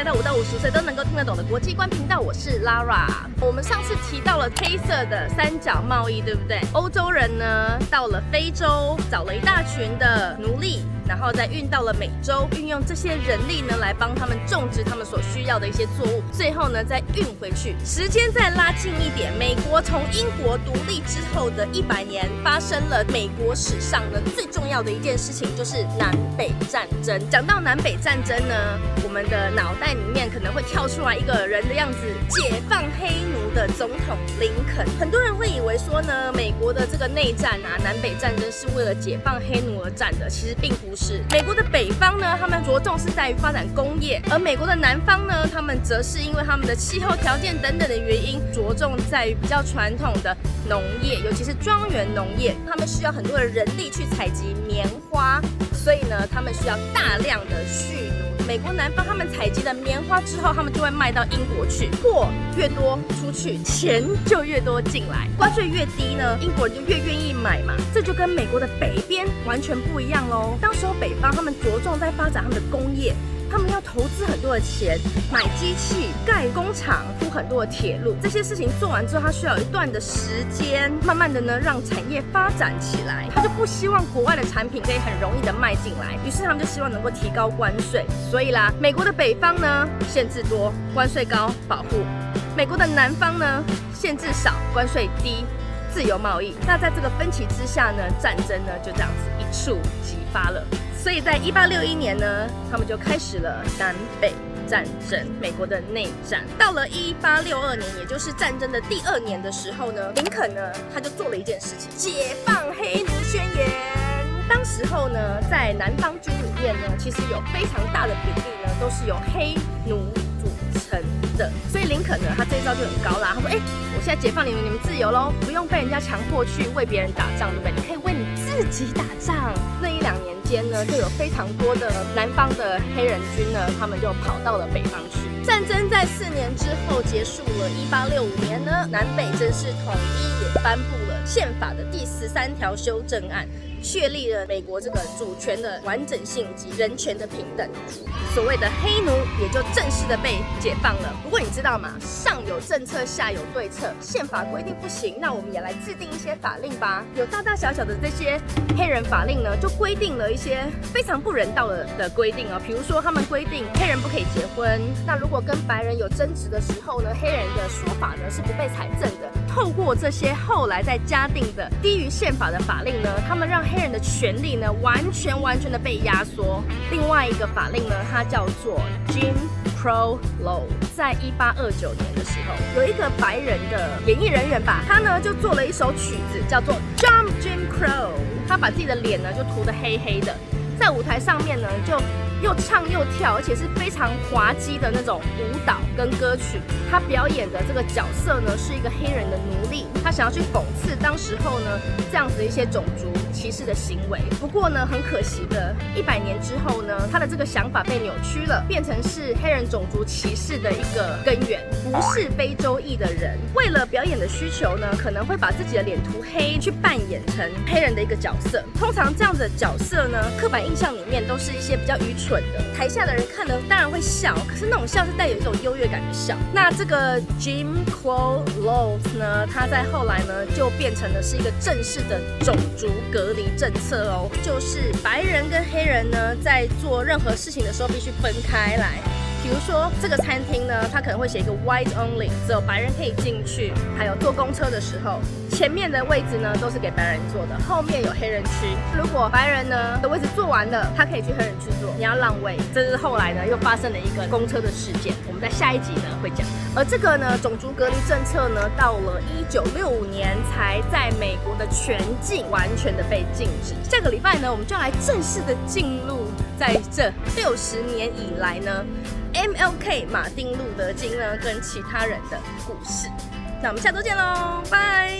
来到五到五十岁都能够听得懂的国际观频道，我是 Lara。我们上次提到了黑色的三角贸易，对不对？欧洲人呢到了非洲，找了一大群的奴隶。然后再运到了美洲，运用这些人力呢来帮他们种植他们所需要的一些作物，最后呢再运回去。时间再拉近一点，美国从英国独立之后的一百年，发生了美国史上呢最重要的一件事情，就是南北战争。讲到南北战争呢，我们的脑袋里面可能会跳出来一个人的样子，解放黑奴的总统林肯。很多人会以为说呢，美国的这个内战啊，南北战争是为了解放黑奴而战的，其实并不是。是美国的北方呢，他们着重是在于发展工业，而美国的南方呢，他们则是因为他们的气候条件等等的原因，着重在于比较传统的农业，尤其是庄园农业，他们需要很多的人力去采集棉花，所以呢，他们需要大量的蓄奴。美国南方他们采集的棉花之后，他们就会卖到英国去，货越多出去，钱就越多进来，关税越低呢，英国人就越愿意买嘛。这就跟美国的北边完全不一样喽。当时候北方他们着重在发展他们的工业。他们要投资很多的钱，买机器、盖工厂、铺很多的铁路，这些事情做完之后，他需要一段的时间，慢慢的呢让产业发展起来。他就不希望国外的产品可以很容易的卖进来，于是他们就希望能够提高关税。所以啦，美国的北方呢限制多，关税高，保护；美国的南方呢限制少，关税低，自由贸易。那在这个分歧之下呢，战争呢就这样子一触即发了。所以在一八六一年呢，他们就开始了南北战争，美国的内战。到了一八六二年，也就是战争的第二年的时候呢，林肯呢他就做了一件事情，解放黑奴宣言。当时候呢，在南方军里面呢，其实有非常大的比例呢，都是由黑奴组成的。所以林肯呢，他这一招就很高啦。他说：“哎，我现在解放你们，你们自由喽，不用被人家强迫去为别人打仗，对不对？你可以自己打仗。”那一两年。间呢，就有非常多的南方的黑人军呢，他们就跑到了北方去。战争在四年之后结束了，一八六五年呢，南北正式统一，也颁布了宪法的第十三条修正案。确立了美国这个主权的完整性及人权的平等，所谓的黑奴也就正式的被解放了。不过你知道吗？上有政策，下有对策。宪法规定不行，那我们也来制定一些法令吧。有大大小小的这些黑人法令呢，就规定了一些非常不人道的的规定啊。比如说，他们规定黑人不可以结婚。那如果跟白人有争执的时候呢，黑人的说法呢是不被采证的。透过这些后来在加定的低于宪法的法令呢，他们让黑人的权利呢完全完全的被压缩。另外一个法令呢，它叫做 Jim Crow Law。在一八二九年的时候，有一个白人的演艺人员吧，他呢就做了一首曲子，叫做 Jump Jim Crow。他把自己的脸呢就涂得黑黑的，在舞台上面呢就。又唱又跳，而且是非常滑稽的那种舞蹈跟歌曲。他表演的这个角色呢，是一个黑人的奴隶。他想要去讽刺当时候呢这样子的一些种族歧视的行为。不过呢，很可惜的，一百年之后呢，他的这个想法被扭曲了，变成是黑人种族歧视的一个根源。不是非洲裔的人，为了表演的需求呢，可能会把自己的脸涂黑，去扮演成黑人的一个角色。通常这样的角色呢，刻板印象里面都是一些比较愚蠢。的台下的人看了当然会笑，可是那种笑是带有一种优越感的笑。那这个 Jim Crow Laws 呢，它在后来呢就变成了是一个正式的种族隔离政策哦，就是白人跟黑人呢在做任何事情的时候必须分开来。比如说这个餐厅呢，它可能会写一个 White Only，只有白人可以进去。还有坐公车的时候，前面的位置呢都是给白人坐的，后面有黑人区。如果白人呢的位置坐完了，他可以去黑人区坐，你要让位。这是后来呢又发生了一个公车的事件，我们在下一集呢会讲。而这个呢种族隔离政策呢，到了一九六五年才在美国的全境完全的被禁止。下个礼拜呢，我们就来正式的进入在这六十年以来呢。MLK 马丁路德金呢跟其他人的故事，那我们下周见喽，拜。